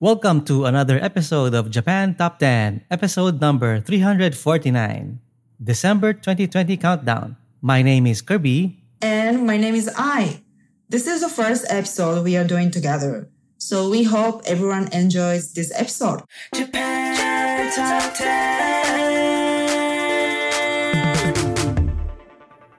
Welcome to another episode of Japan Top 10, episode number 349, December 2020 Countdown. My name is Kirby. And my name is Ai. This is the first episode we are doing together. So we hope everyone enjoys this episode. Japan Top 10.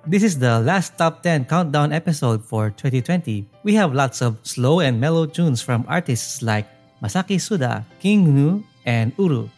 This is the last Top 10 Countdown episode for 2020. We have lots of slow and mellow tunes from artists like Masaki Suda, King Gnu, and Uru,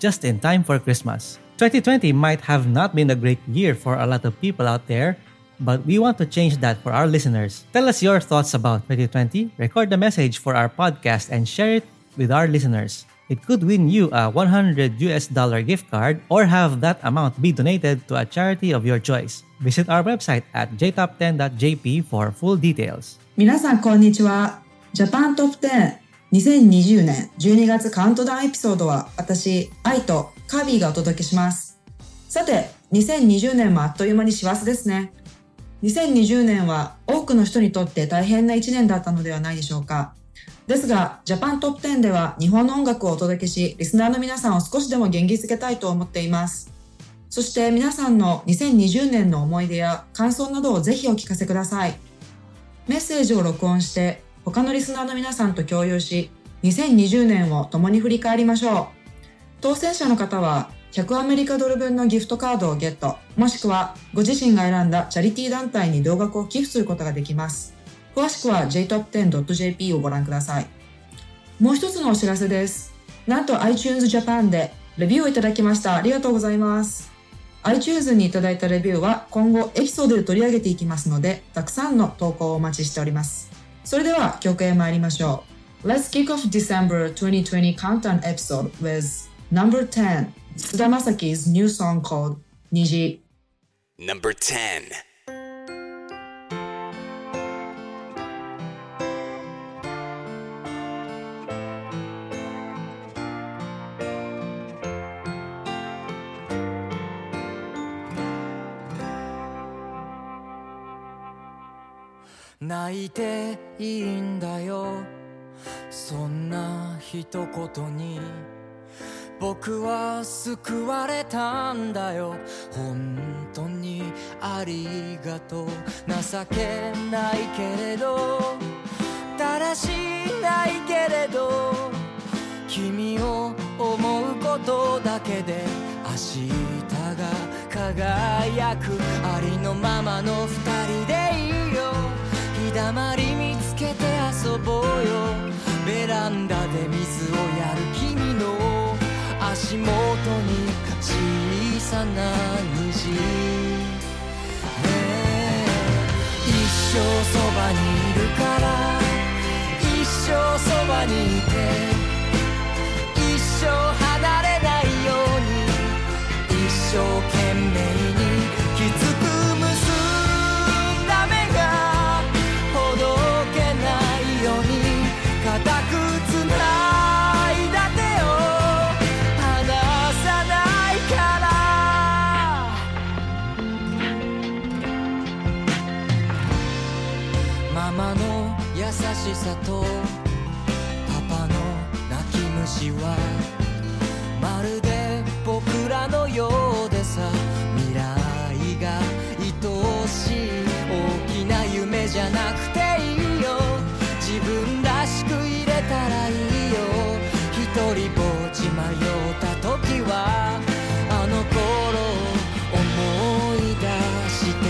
just in time for Christmas. 2020 might have not been a great year for a lot of people out there, but we want to change that for our listeners. Tell us your thoughts about 2020, record a message for our podcast, and share it with our listeners. It could win you a 100 US dollar gift card or have that amount be donated to a charity of your choice. Visit our website at jtop10.jp for full details. 皆さんこんにちは。ジャパントップ10 2020年12月カウントダウンエピソードは私、愛とカービィがお届けします。さて、2020年もあっという間に師走ですね。2020年は多くの人にとって大変な1年だったのではないでしょうか。ですが、ジャパントップ10では日本の音楽をお届けし、リスナーの皆さんを少しでも元気づけたいと思っています。そして皆さんの2020年の思い出や感想などをぜひお聞かせください。メッセージを録音して他のリスナーの皆さんと共有し、2020年を共に振り返りましょう。当選者の方は100アメリカドル分のギフトカードをゲット、もしくはご自身が選んだチャリティー団体に同額を寄付することができます。詳しくは jtop10.jp をご覧ください。もう一つのお知らせです。なんと iTunes Japan でレビューをいただきました。ありがとうございます。iTunes にいただいたレビューは今後エピソードで取り上げていきますので、たくさんの投稿をお待ちしております。それでは曲へ参りましょう。Let's kick off December 2020 countdown episode with number 10, Suda Masaki's new song called Niji. Number 10. 泣いていいんだよ。そんな一言に僕は救われたんだよ。本当にありがとう。情けないけれどだらしないけれど君を思うことだけで明日が輝く。ありのままの二人でいい。よ日だまり見つけて遊ぼうよ。ベランダで水をやる君の足元に小さな虹。ねえ。一生そばにいるから。一生そばにいて。一生離れないように。一生懸命のようでさ。未来が愛おしい大きな夢じゃなくていいよ。自分らしくいれたらいいよ。一人ぼっち迷った時はあの頃思い出して。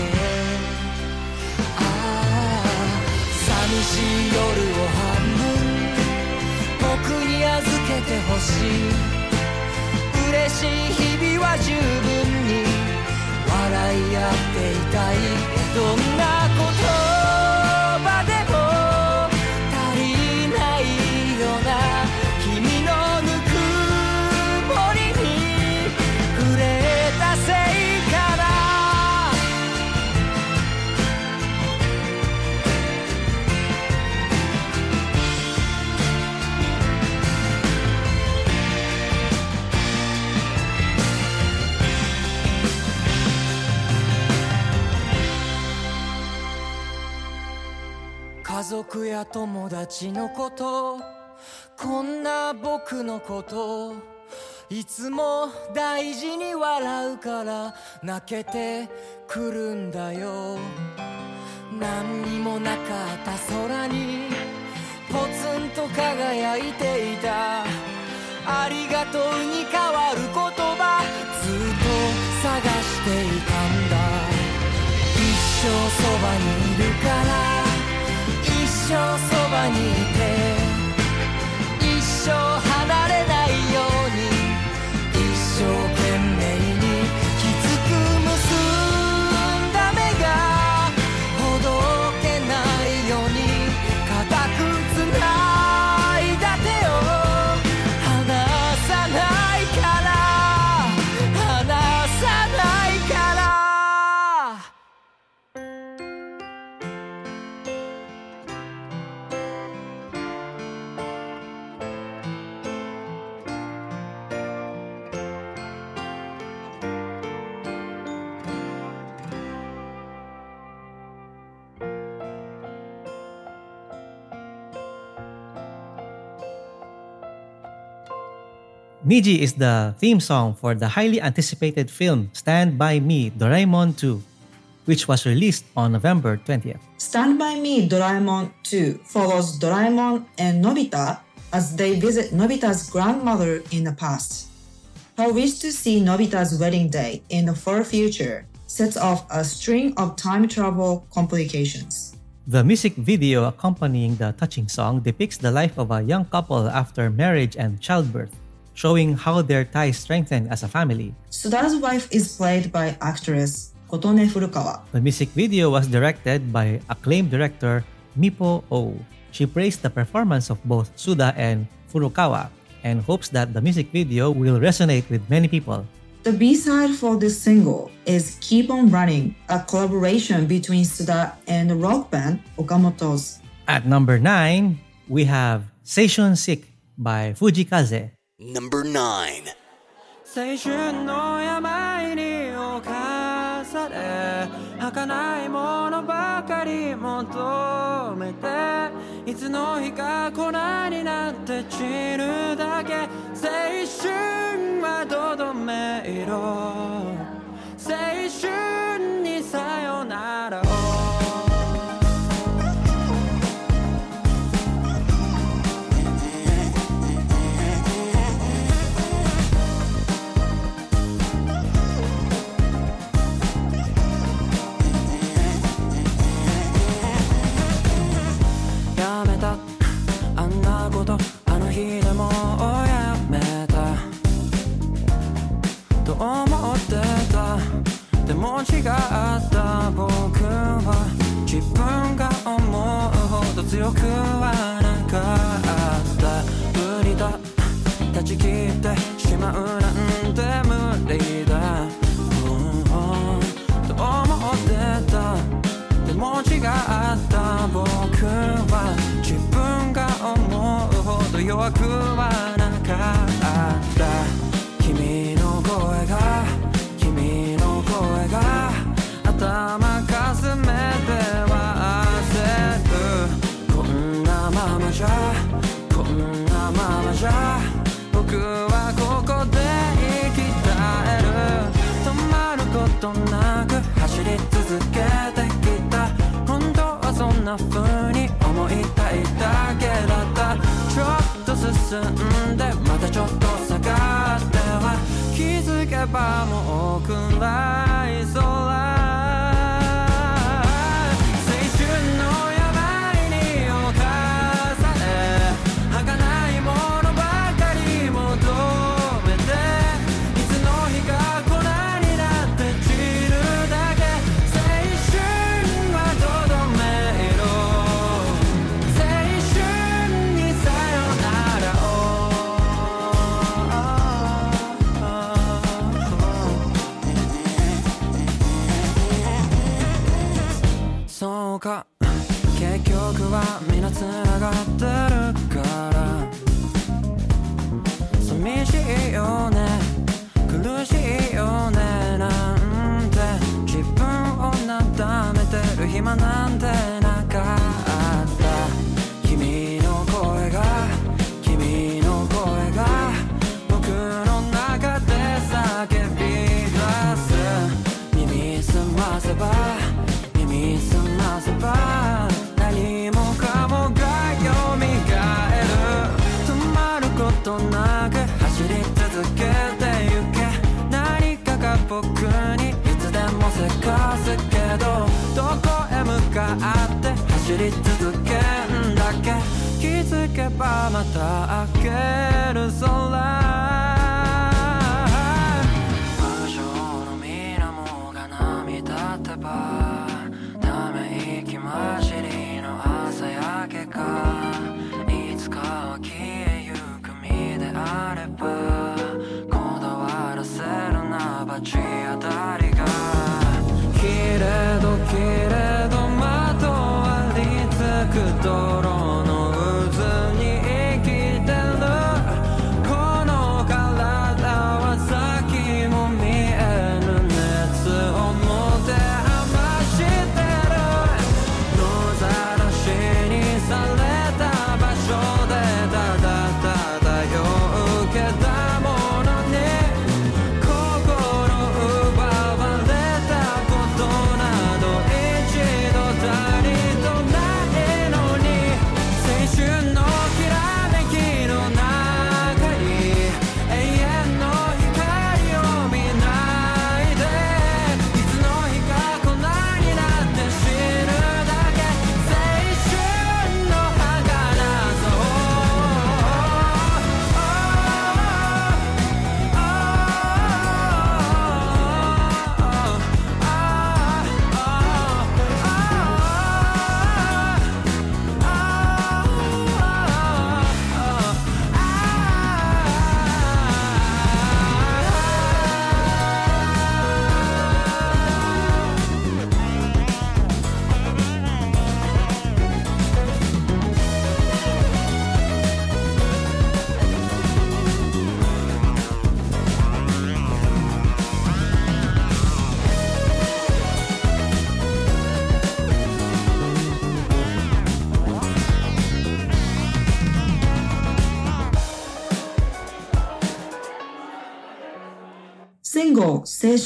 ああ寂しい夜を半分僕に預けてほしい。嬉しい日は十分に笑い合っていたい。どんなや友達のことこんな僕のこといつも大事に笑うから泣けてくるんだよ。何にもなかった空にポツンと輝いていた。ありがとうに変わる言葉ずっと探していたんだ。一生そばにいるから。生そばにいて Niji is the theme song for the highly anticipated film Stand By Me Doraemon 2, which was released on November 20th. Stand By Me Doraemon 2 follows Doraemon and Nobita as they visit Nobita's grandmother in the past. Her wish to see Nobita's wedding day in the far future sets off a string of time travel complications. The music video accompanying the touching song depicts the life of a young couple after marriage and childbirth, showing how their ties strengthen as a family. Suda's wife is played by actress Kotone Furukawa. The music video was directed by acclaimed director Mipo Oh. She praised the performance of both Suda and Furukawa and hopes that the music video will resonate with many people. The B-side for this single is Keep On Running, a collaboration between Suda and the rock band Okamoto's. At number 9, we have Seishun Sick by Fujii Kaze. Number 9. 青春の病に侵され儚いものばかり求めていつの日か粉になって散るだけ。青春はどどめ色青春にさよなら。を思ってた。でも違った僕は。自分が思うほど強くはなかった。無理だ。断ち切ってしまうなんて無理だ。うん。と思ってた。でも違った僕は。自分が思うほど弱くはなか進んでまたちょっと下がっては気づけばもう暗い i father り続けんだけ。気づけばまた明ける空。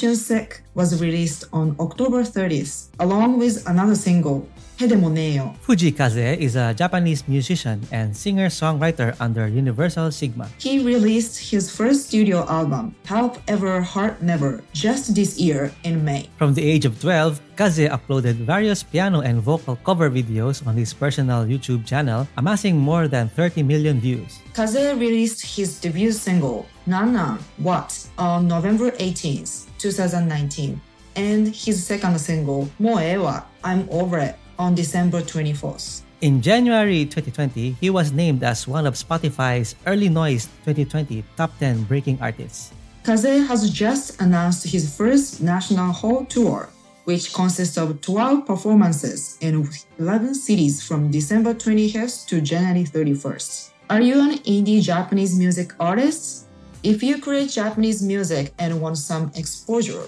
Seishun Sick was released on October 30th, along with another single, Hedemoneo. Fujii Kaze is a Japanese musician and singer-songwriter under Universal Sigma. He released his first studio album, Help Ever Hurt Never, just this year in May. From the age of 12, Kaze uploaded various piano and vocal cover videos on his personal YouTube channel, amassing more than 30 million views. Kaze released his debut single, Nan What, on November 18th, 2019, and his second single, Moewa, I'm Over It, on December 24th. In January 2020, he was named as one of Spotify's Early Noise 2020 Top 10 Breaking Artists. Kaze has just announced his first national hall tour, which consists of 12 performances in 11 cities from December 20th to January 31st. Are you an indie Japanese music artist? If you create Japanese music and want some exposure,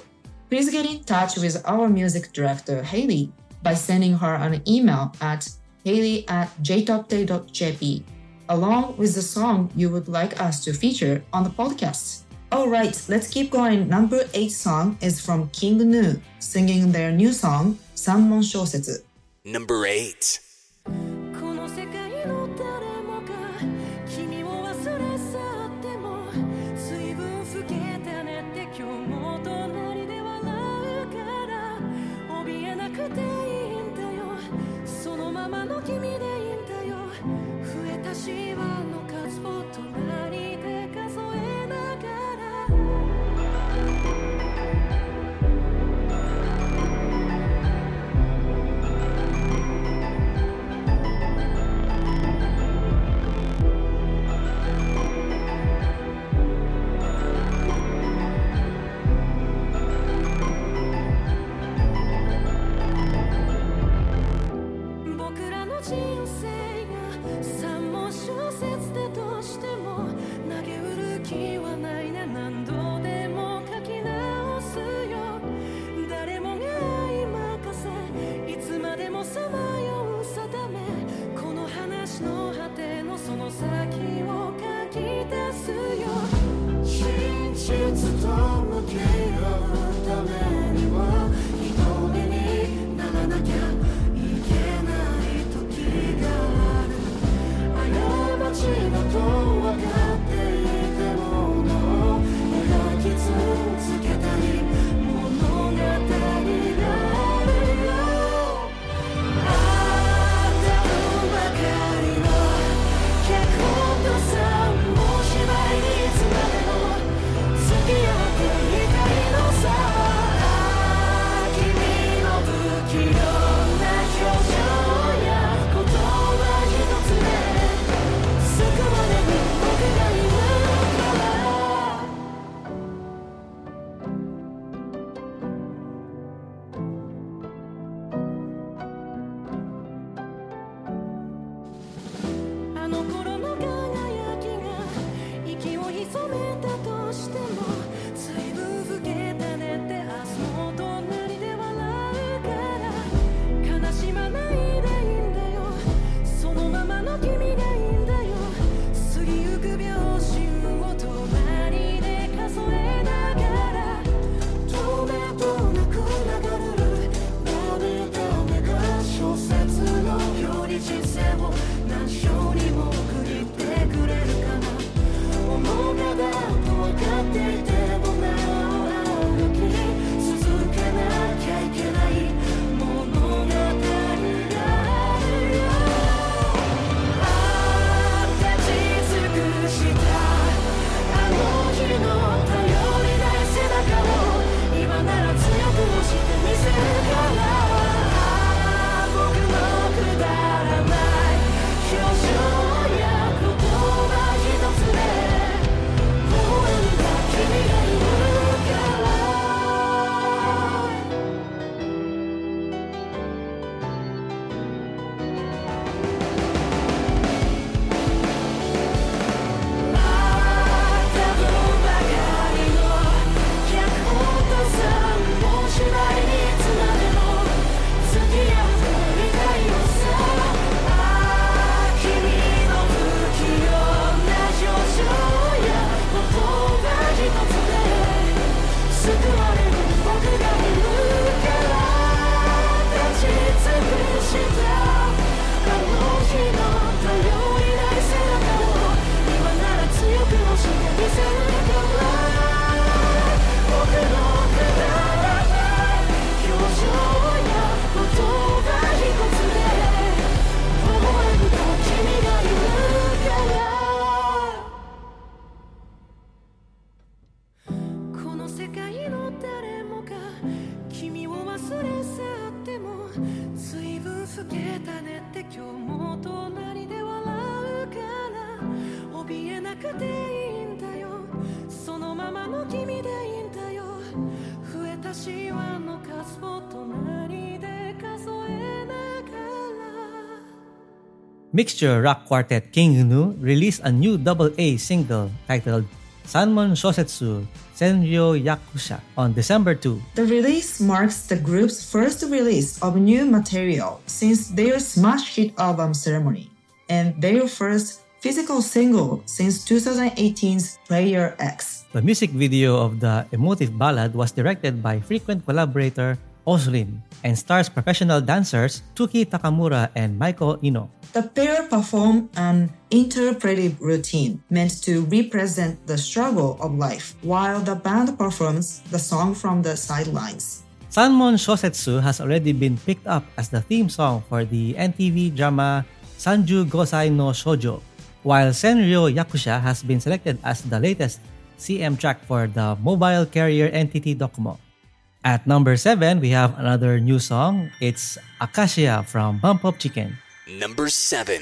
please get in touch with our music director, Haley, by sending her an email at haley at jtopday.jp, along with the song you would like us to feature on the podcast. All right, let's keep going. Number eight song is from King Gnu, singing their new song, Sanmon Shousetsu. Number 8. mixture rock quartet King Gnu released a new double A single titled Sanmon Shosetsu Senryo Yakusha on December 2. The release marks the group's first release of new material since their smash hit album Ceremony and their first physical single since 2018's Prayer X. The music video of the emotive ballad was directed by frequent collaborator OSRIN, and stars professional dancers Tuki Takamura and Michael Ino. The pair perform an interpretive routine meant to represent the struggle of life, while the band performs the song from the sidelines. Sanmon Shosetsu has already been picked up as the theme song for the NTV drama Sanju Gosai no Shoujo, while Senryo Yakusha has been selected as the latest CM track for the mobile carrier NTT Docomo. At number seven, we have another new song. It's Acacia from Bump of Chicken. Number seven.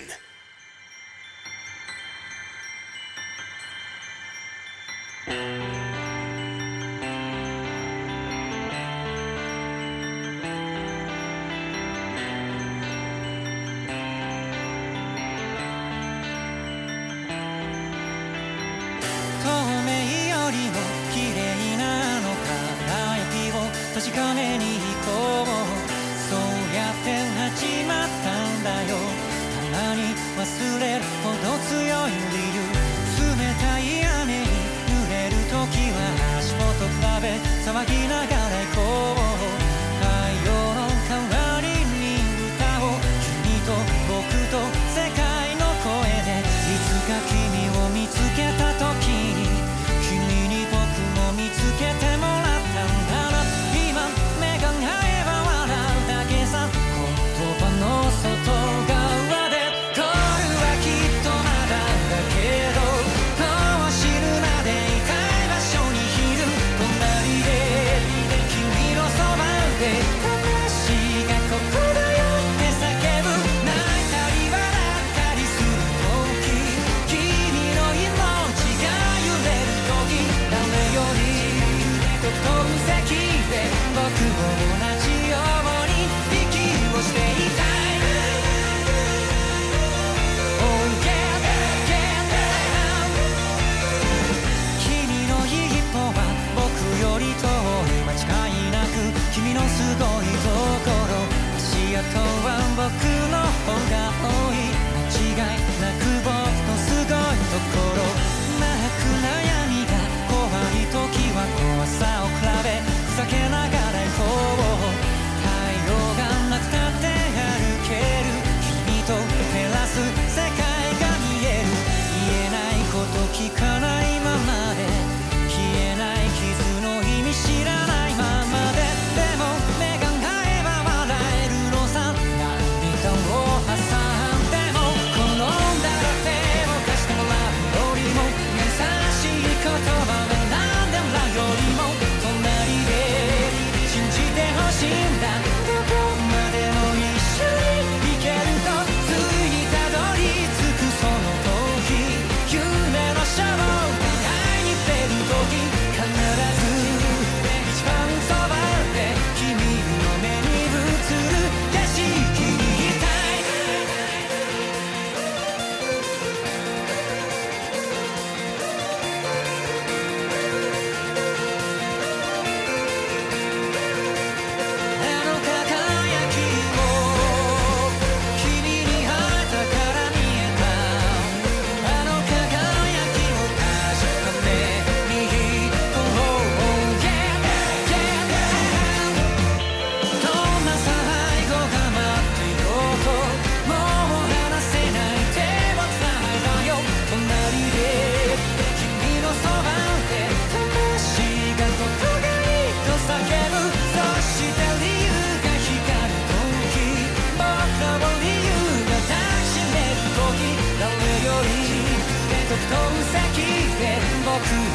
僕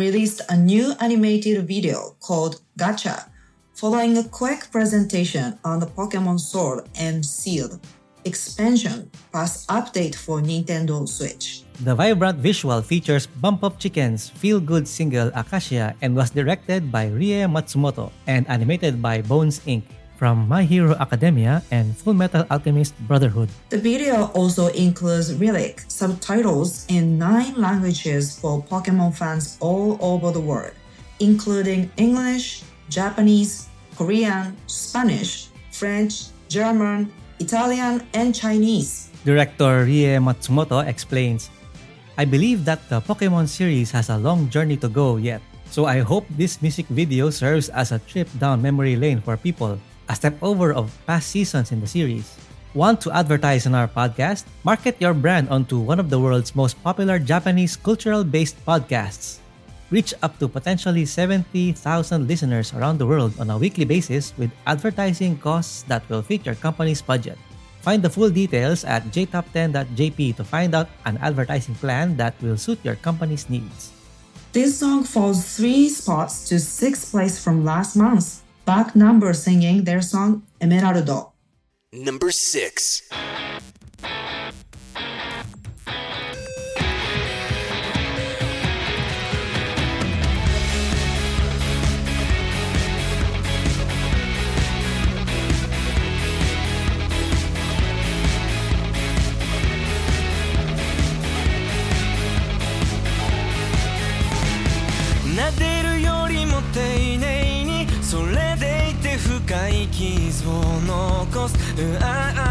released a new animated video called Gacha, following a quick presentation on the Pokemon Sword and Shield expansion plus update for Nintendo Switch. The vibrant visual features Bump of Chicken's feel good single Acacia and was directed by Rie Matsumoto and animated by Bones Inc. from My Hero Academia and Full Metal Alchemist Brotherhood. The video also includes relic subtitles in nine languages for Pokemon fans all over the world, including English, Japanese, Korean, Spanish, French, German, Italian, and Chinese. Director Rie Matsumoto explains I believe that the Pokemon series has a long journey to go yet, so I hope this music video serves as a trip down memory lane for people, a step over of past seasons in the series. Want to advertise on our podcast? Market your brand onto one of the world's most popular Japanese cultural based podcasts. Reach up to potentially 70,000 listeners around the world on a weekly basis with advertising costs that will fit your company's budget. Find the full details at jtop10.jp to find out an advertising plan that will suit your company's needs. This song falls three spots to sixth place from last month. Back number singing their song Emeraldo. Number 6. を残す。うあ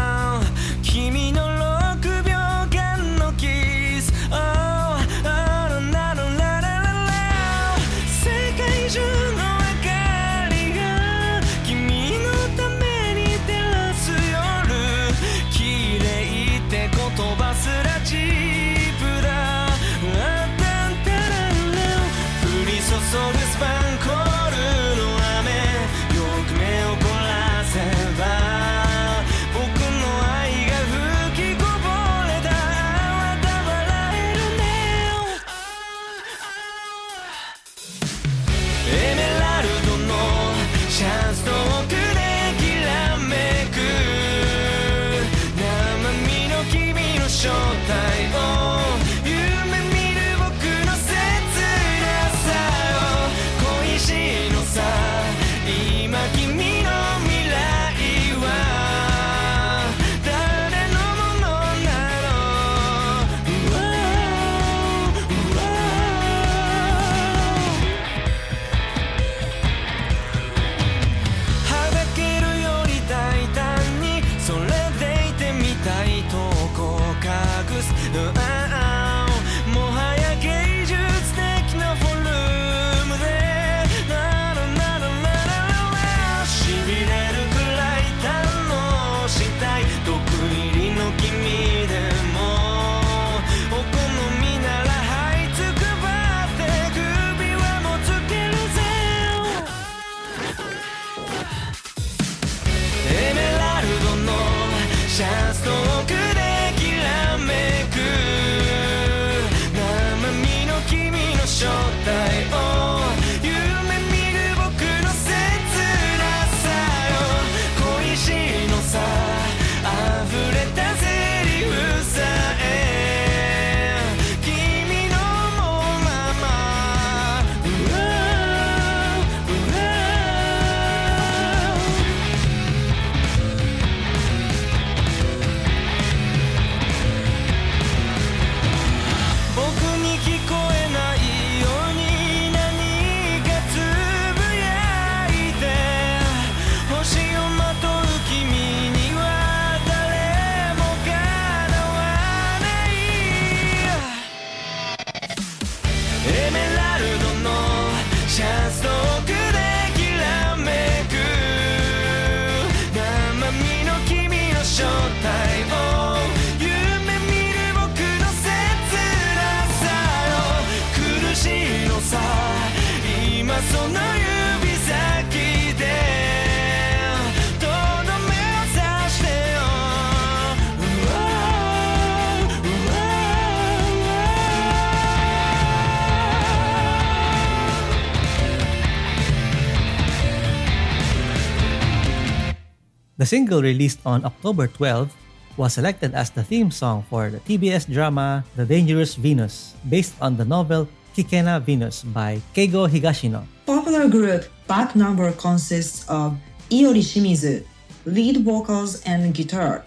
single released on October 12 was selected as the theme song for the TBS drama The Dangerous Venus, based on the novel Kikena Venus by Keigo Higashino. Popular group Back Number consists of Iyori Shimizu, lead vocals and guitar,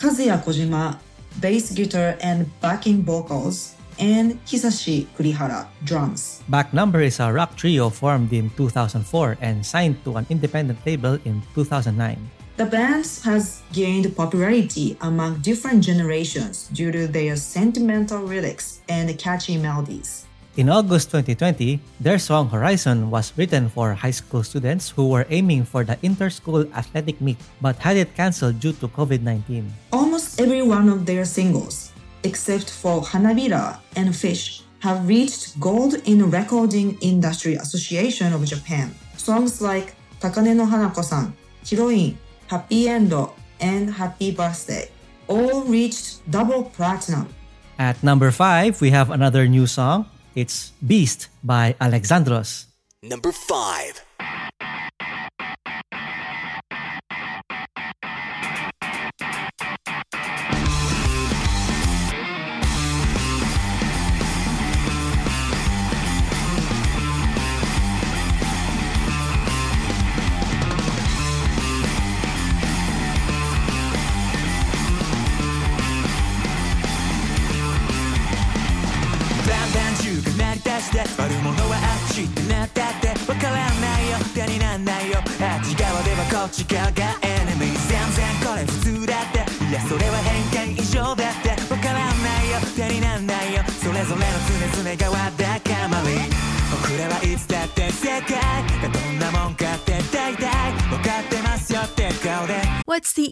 Kazuya Kojima, bass guitar and backing vocals, and Hisashi Kurihara, drums. Back Number is a rock trio formed in 2004 and signed to an independent label in 2009. The band has gained popularity among different generations due to their sentimental lyrics and catchy melodies. In August 2020, their song Horizon was written for high school students who were aiming for the inter-school athletic meet but had it cancelled due to COVID-19. Almost every one of their singles, except for Hanabira and Fish, have reached gold in Recording Industry Association of Japan. Songs like Takane no Hanako-san, Heroine, Happy Endo, and Happy Birthday all reached double platinum. At number 5, we have another new song. It's Beast by Alexandros. Number 5.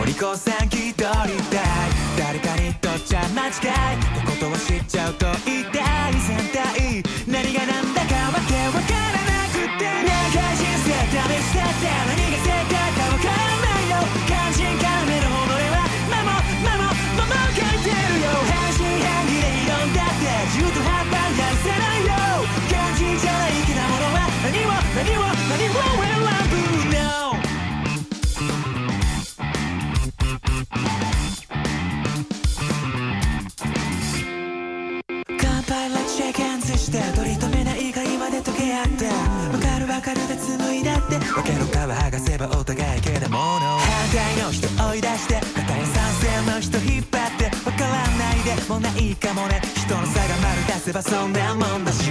お利口さん気取りたい。誰かにとっちゃ間違い。ってことを知っちゃうと痛い全体。何が何だかわけわからなくて。長い人生試してって。何がケンズして取り留めない会話で溶け合って。わかるわかるで紡いだって。わけの皮剥がせばお互いけだもの。反対の人追い出して。片や賛成の人引っ張って。わからないで。もないかもね。人の差が丸出せばそんなもんだし。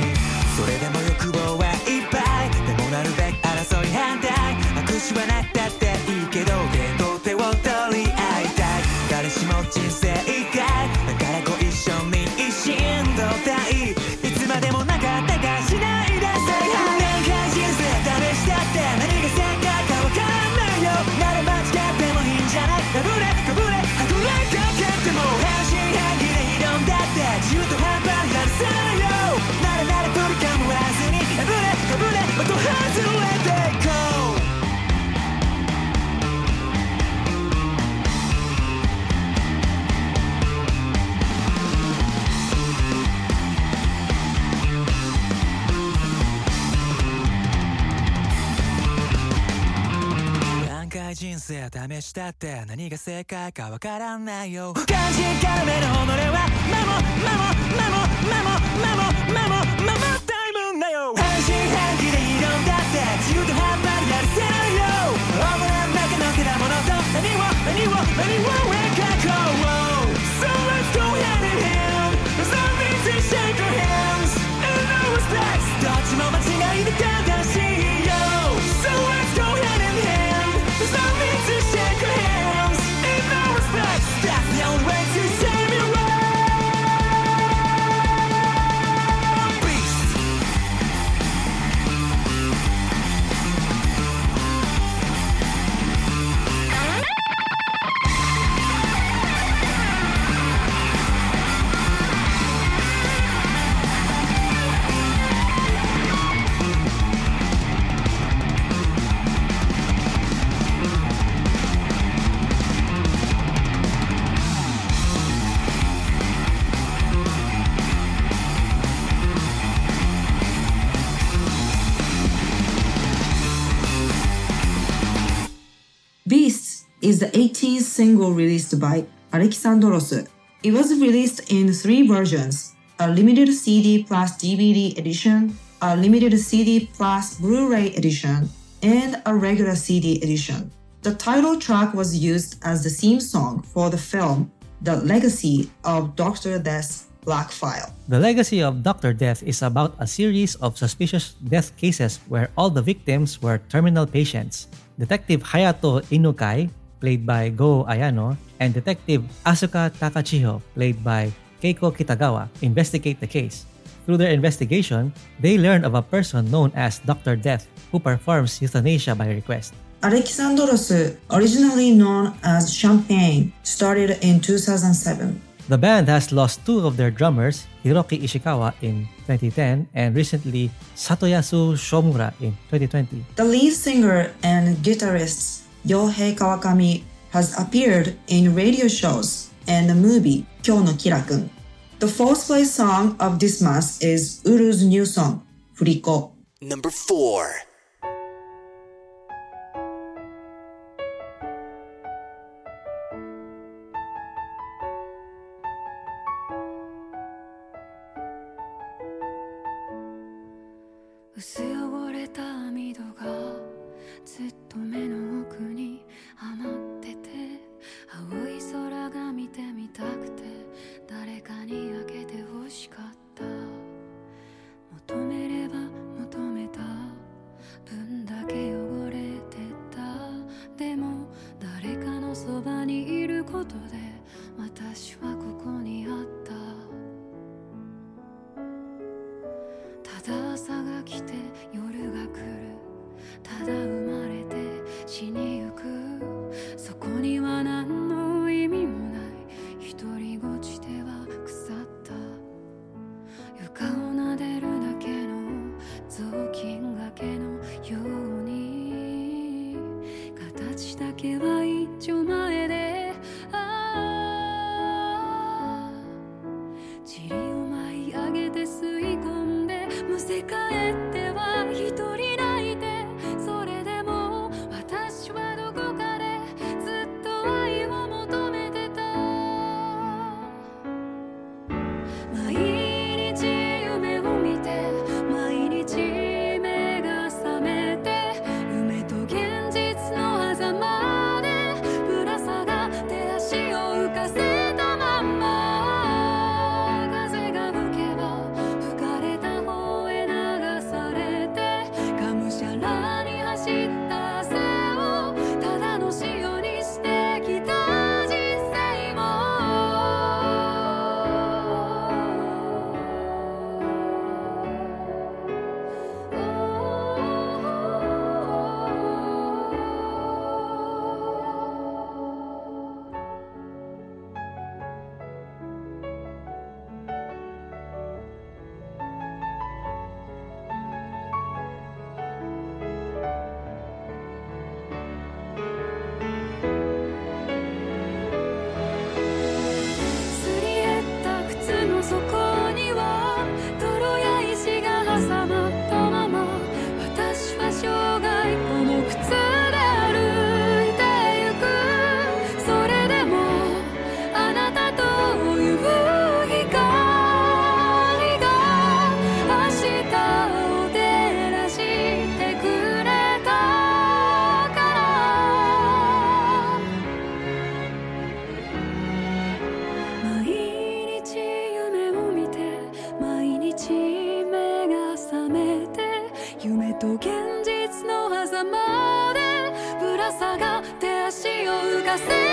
それでも欲望はいっぱい。でもなるべく争い反対。握手はなくたっていいけど手と手を取り合いたい。誰しも人生試したって何が正解かわからないよ。感じからめの己はメモメモメモメモメモメモメモタイムだよ半信半疑で挑んだって中途半端にやるせないよオムランだけの果物と何を何を何を is the 80s single released by Alexandros. It was released in three versions a limited CD plus DVD edition, a limited CD plus Blu ray edition, and a regular CD edition. The title track was used as the theme song for the film The Legacy of Dr. Death's Black File. The Legacy of Dr. Death is about a series of suspicious death cases where all the victims were terminal patients. Detective Hayato Inukai, played by Go Ayano, and Detective Asuka Takachiho, played by Keiko Kitagawa, investigate the case. Through their investigation, they learn of a person known as Dr. Death who performs euthanasia by request. Alexandros, originally known as Champagne, started in 2007. The band has lost two of their drummers, Hiroki Ishikawa in 2010 and recently Satoyasu Shomura in 2020. The lead singer and guitarist Yohei Kawakami has appeared in radio shows and the movie Kyo no Kirakun. The fourth place song of this month is Uru's new song, Furiko. Number 4. と現実の狭間でぶら下がって足を浮かせ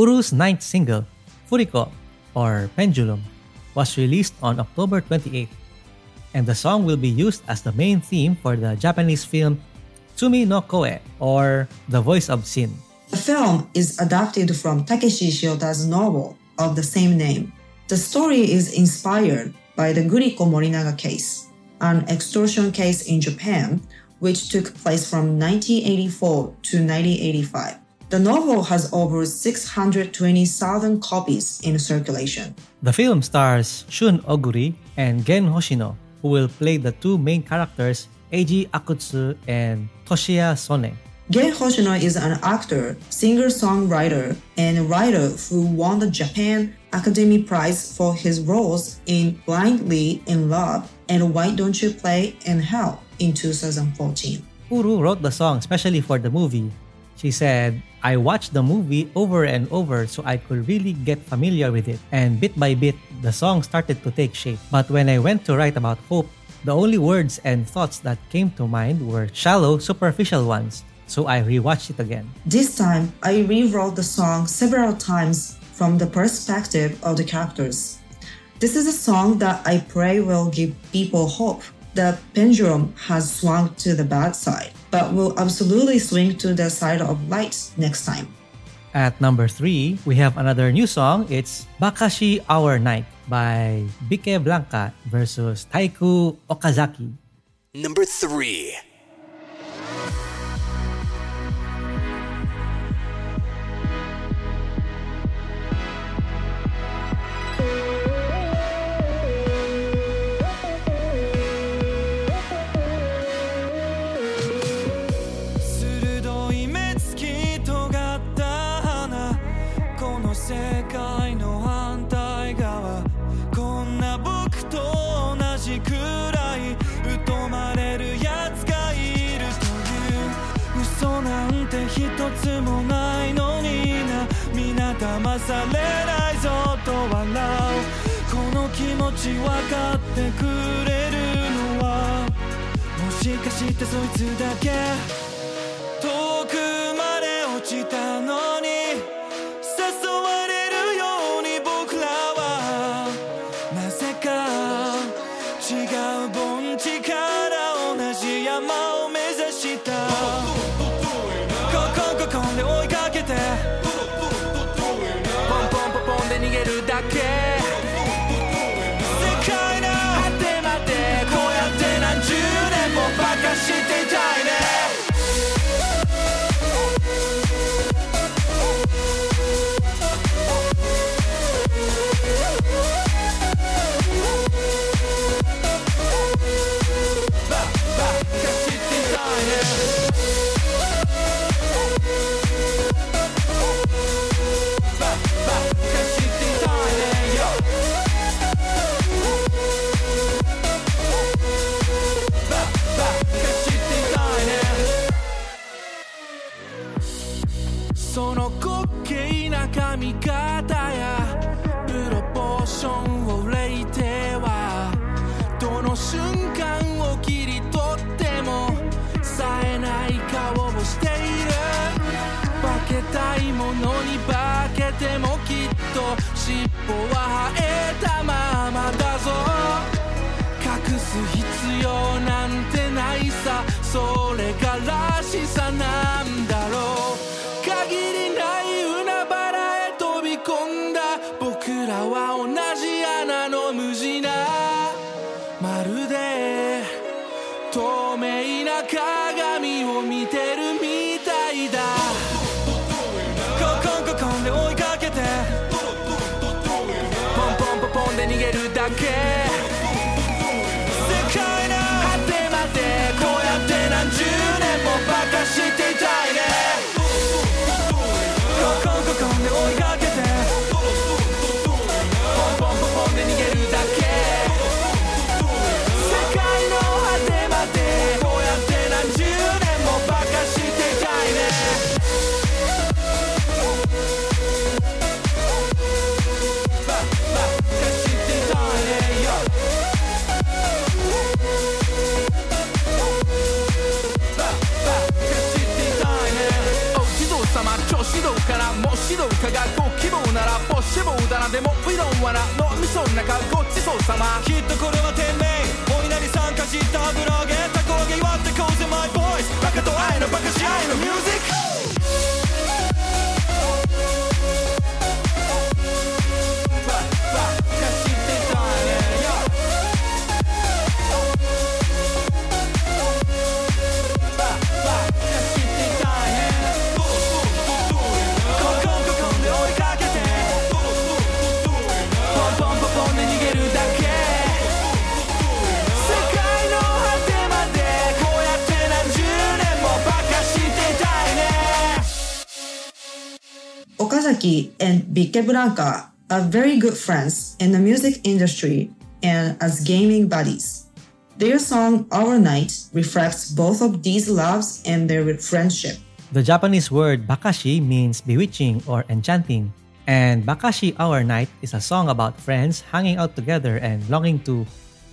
Uru's ninth single, Furiko, or Pendulum, was released on October 28, and the song will be used as the main theme for the Japanese film Tsumi no Koe, or The Voice of Sin. The film is adapted from Takeshi Shiota's novel of the same name. The story is inspired by the Guriko Morinaga case, an extortion case in Japan which took place from 1984 to 1985. The novel has over 620,000 copies in circulation. The film stars Shun Oguri and Gen Hoshino, who will play the two main characters, Eiji Akutsu and Toshiya Sone. Gen Hoshino is an actor, singer-songwriter, and writer who won the Japan Academy Prize for his roles in Blindly in Love and Why Don't You Play in Hell in 2014. Uru wrote the song specially for the movie. She said, I watched the movie over and over so I could really get familiar with it. And bit by bit, the song started to take shape. But when I went to write about hope, the only words and thoughts that came to mind were shallow, superficial ones. So I rewatched it again. This time, I rewrote the song several times from the perspective of the characters. This is a song that I pray will give people hope. The pendulum has swung to the bad side, but will absolutely swing to the side of light next time. At number three, we have another new song. It's Bakashi Our Night by Vickeblanka versus Taiiku Okazaki. Number 3. されないぞと笑う。この気持ち分かってくれるのはもしかしてそいつだけ？遠くでも We don't wanna のみその中ごちそうさま。きっとこれは天命。お稲荷さんかじった油揚げ。たこ揚げ祝ってこうぜ。My voice バカと愛のバカし愛のミュージック Okazaki and Vickeblanka are very good friends in the music industry and as gaming buddies. Their song Our Night reflects both of these loves and their friendship. The Japanese word bakashi means bewitching or enchanting, and Bakashi Our Night is a song about friends hanging out together and longing to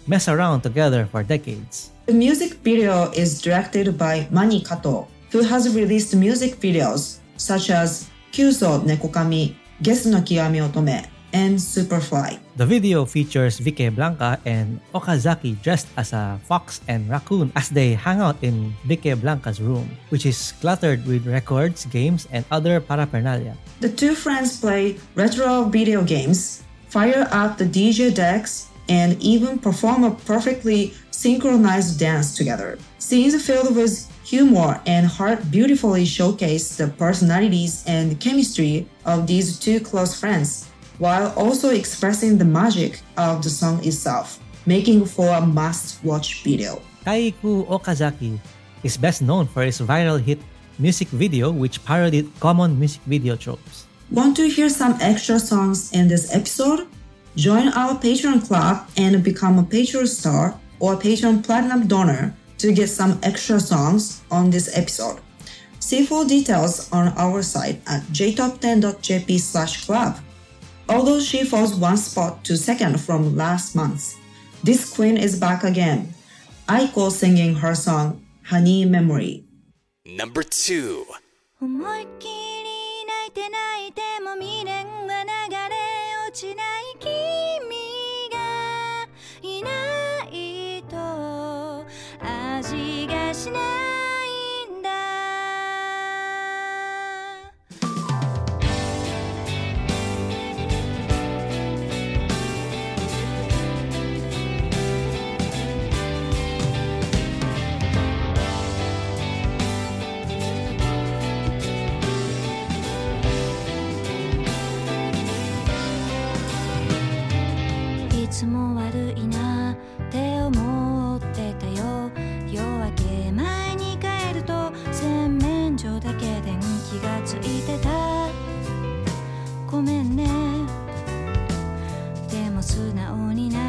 mess around together for decades. The music video is directed by Mani Kato, who has released music videos such as Kyuso Nekokami, Gesu no Kiwami Otome, and Superfly. The video features Vickeblanka and Okazaki dressed as a fox and raccoon as they hang out in Vickeblanka's room, which is cluttered with records, games, and other paraphernalia. The two friends play retro video games, fire up the DJ decks, and even perform a perfectly synchronized dance together. Scenes filled with humor and heart beautifully showcase the personalities and chemistry of these two close friends, while also expressing the magic of the song itself, making for a must-watch video. Taiiku Okazaki is best known for his viral hit music video which parodied common music video tropes. Want to hear some extra songs in this episode? Join our Patreon club and become a Patreon star or Patreon platinum donor to get some extra songs on this episode. See full details on our site at jtop10.jp slash club. Although she falls one spot to second from last month, this queen is back again. Aiko singing her song Honey Memory. Number two. 思いっきり泣いて泣いても未練は流れ落ちない しないんだ。いつも悪いな。ついてた。ごめんね。でも素直にな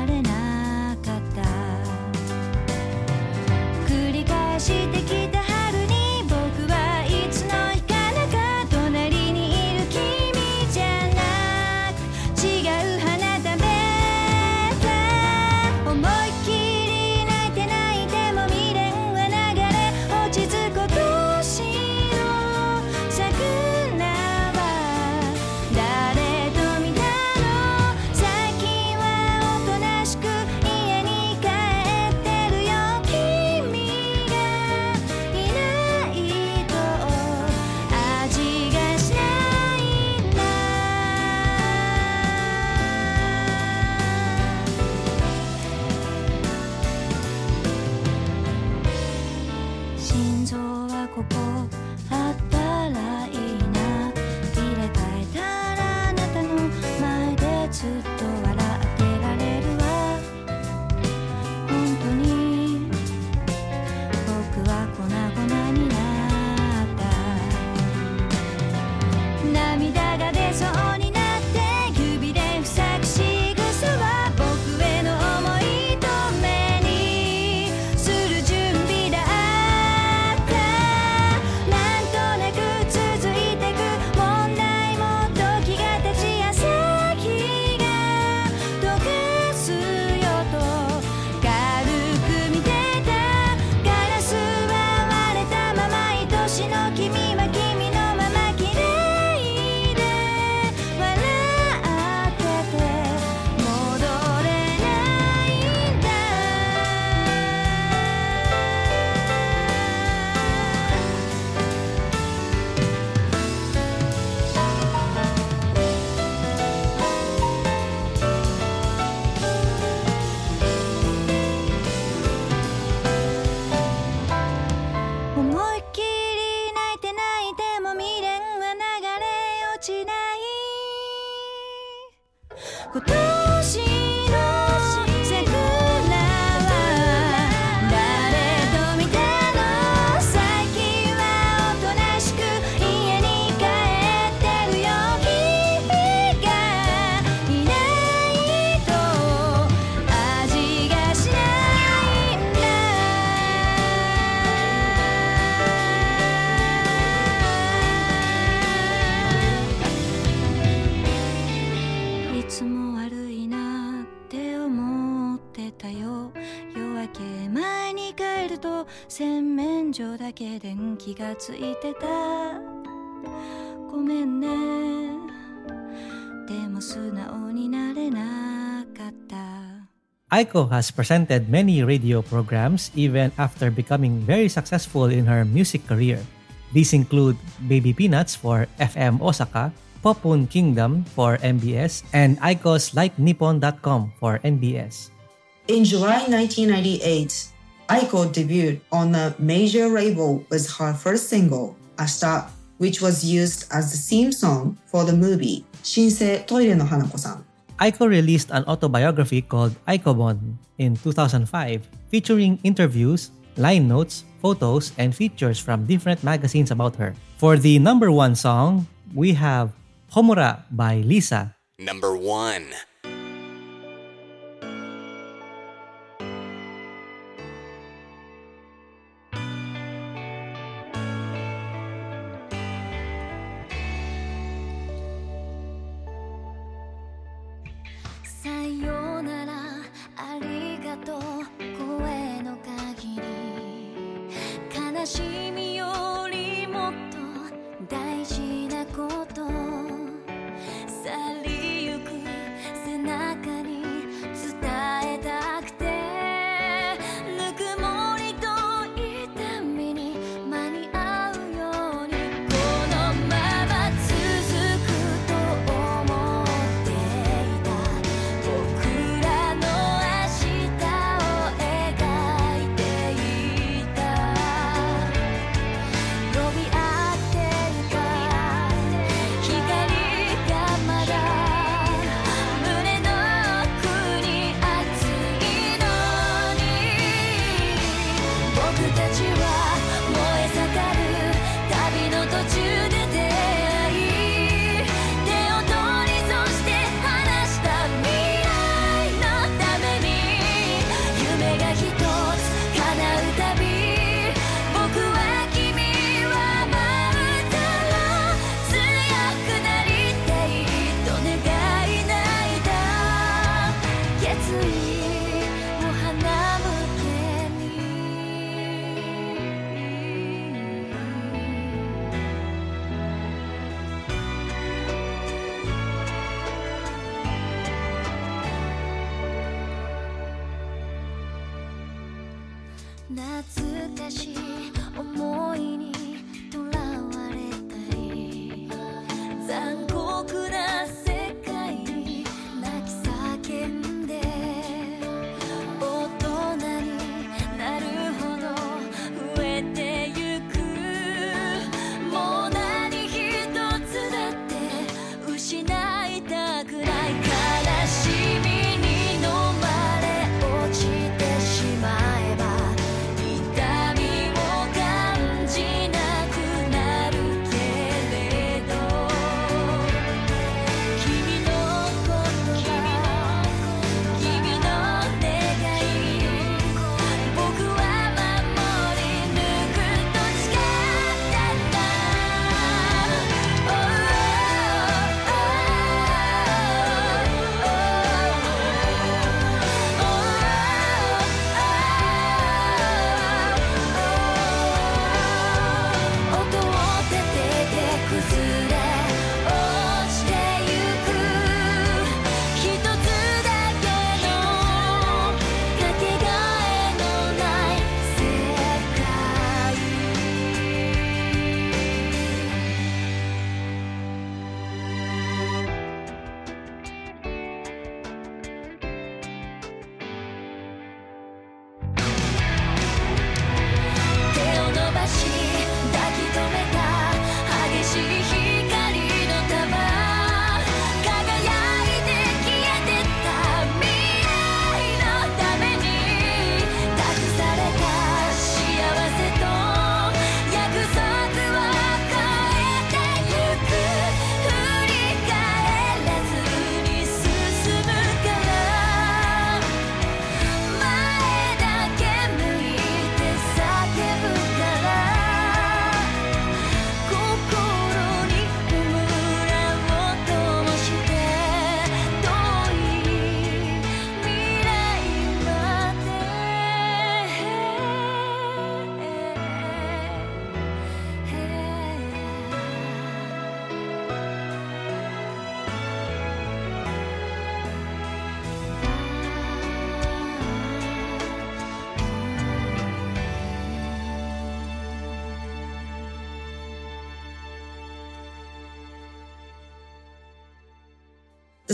ると洗面所だけ電気がついてたごめんねでも素直になれなかった Aiko has presented many radio programs even after becoming very successful in her music career. These include Baby Peanuts for FM Osaka, Popun Kingdom for MBS, and Aiko's LikeNippon.com for NBS. In July 1998, Aiko debuted on a major label with her first single, Ashita, which was used as the theme song for the movie Shinsei Toire no Hanako-san. Aiko released an autobiography called Aikobon in 2005, featuring interviews, line notes, photos, and features from different magazines about her. For the number one song, we have Homura by Lisa. Number 1.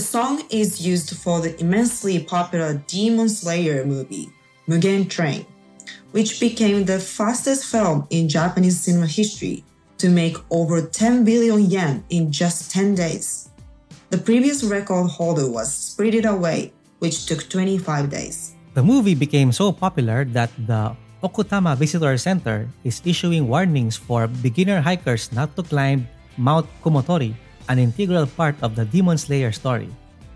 Song is used for the immensely popular Demon Slayer movie, Mugen Train, which became the fastest film in Japanese cinema history to make over 10 billion yen in just 10 days. The previous record holder was Spirited Away, which took 25 days. The movie became so popular that the Okutama Visitor Center is issuing warnings for beginner hikers not to climb Mount Kumotori, an integral part of the Demon Slayer story.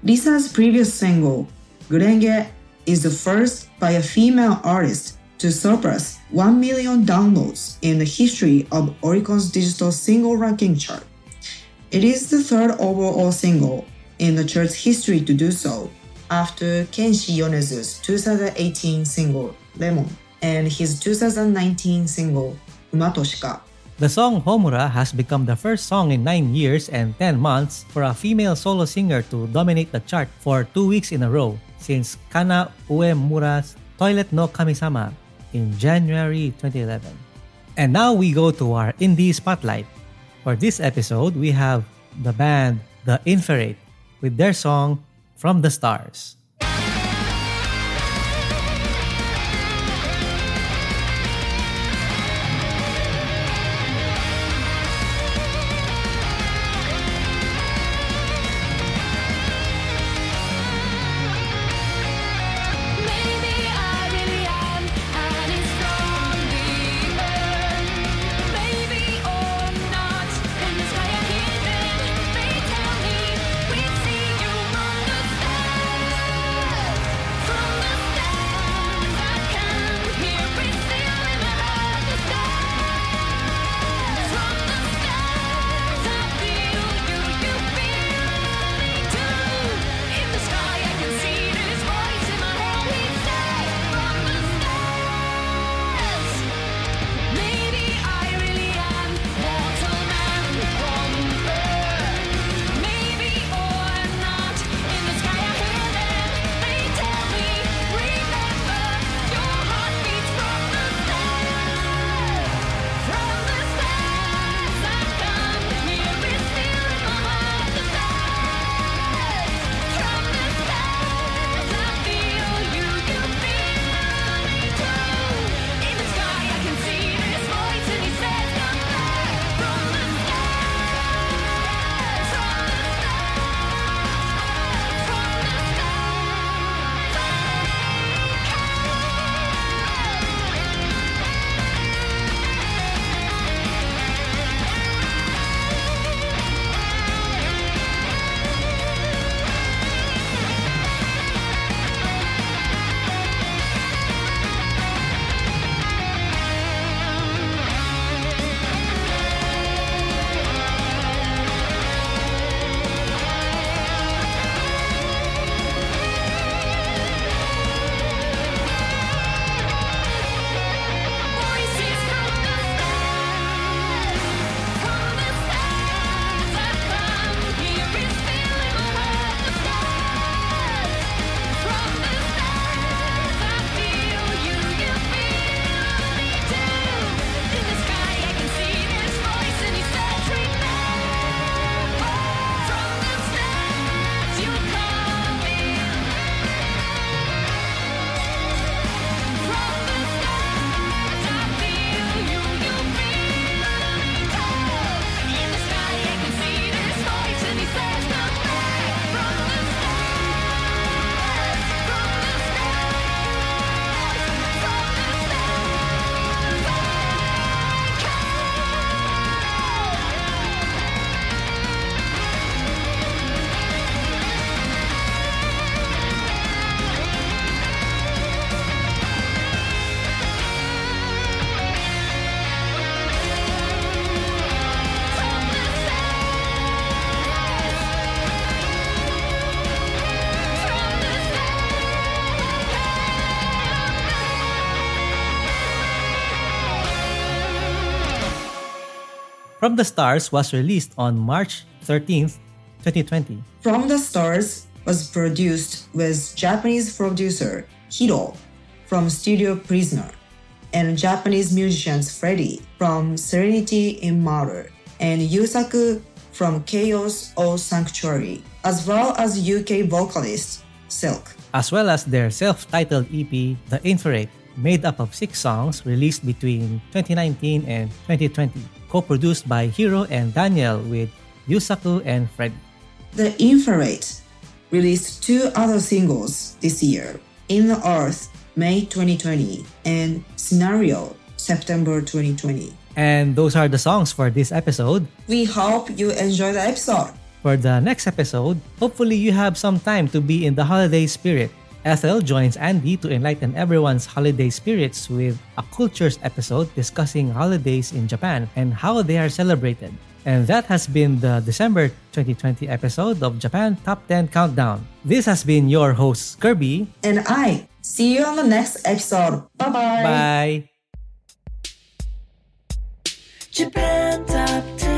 Lisa's previous single, Gurenge, is the first by a female artist to surpass 1 million downloads in the history of Oricon's digital single ranking chart. It is the third overall single in the chart's history to do so, after Kenshi Yonezu's 2018 single Lemon and his 2019 single Uma to Shika. The song Homura has become the first song in 9 years and 10 months for a female solo singer to dominate the chart for 2 weeks in a row since Kana Uemura's Toilet no Kamisama in January 2011. And now we go to our indie spotlight. For this episode, we have the band The Infrared with their song From the Stars. From the Stars was released on March 13th, 2020. From the Stars was produced with Japanese producer Hiro from Studio Prisoner and Japanese musicians Freddy from Serenity in Murder and Yusaku from Chaos or Sanctuary, as well as UK vocalist Silk. as well as their self-titled EP, The Infrared, made up of six songs released between 2019 and 2020, co-produced by Hiro and Daniel with Yusaku and Fred. The Infrared released two other singles this year In the Earth, May 2020, and Scenario, September 2020. And those are the songs for this episode. We hope you enjoy the episode. For the next episode, hopefully you have some time to be in the holiday spirit. Ethel joins Andy to enlighten everyone's holiday spirits with a cultures episode discussing holidays in Japan and how they are celebrated. And that has been the December 2020 episode of Japan Top 10 Countdown. This has been your host, Kirby. And I see you on the next episode. Bye bye. Bye. Japan Top 10,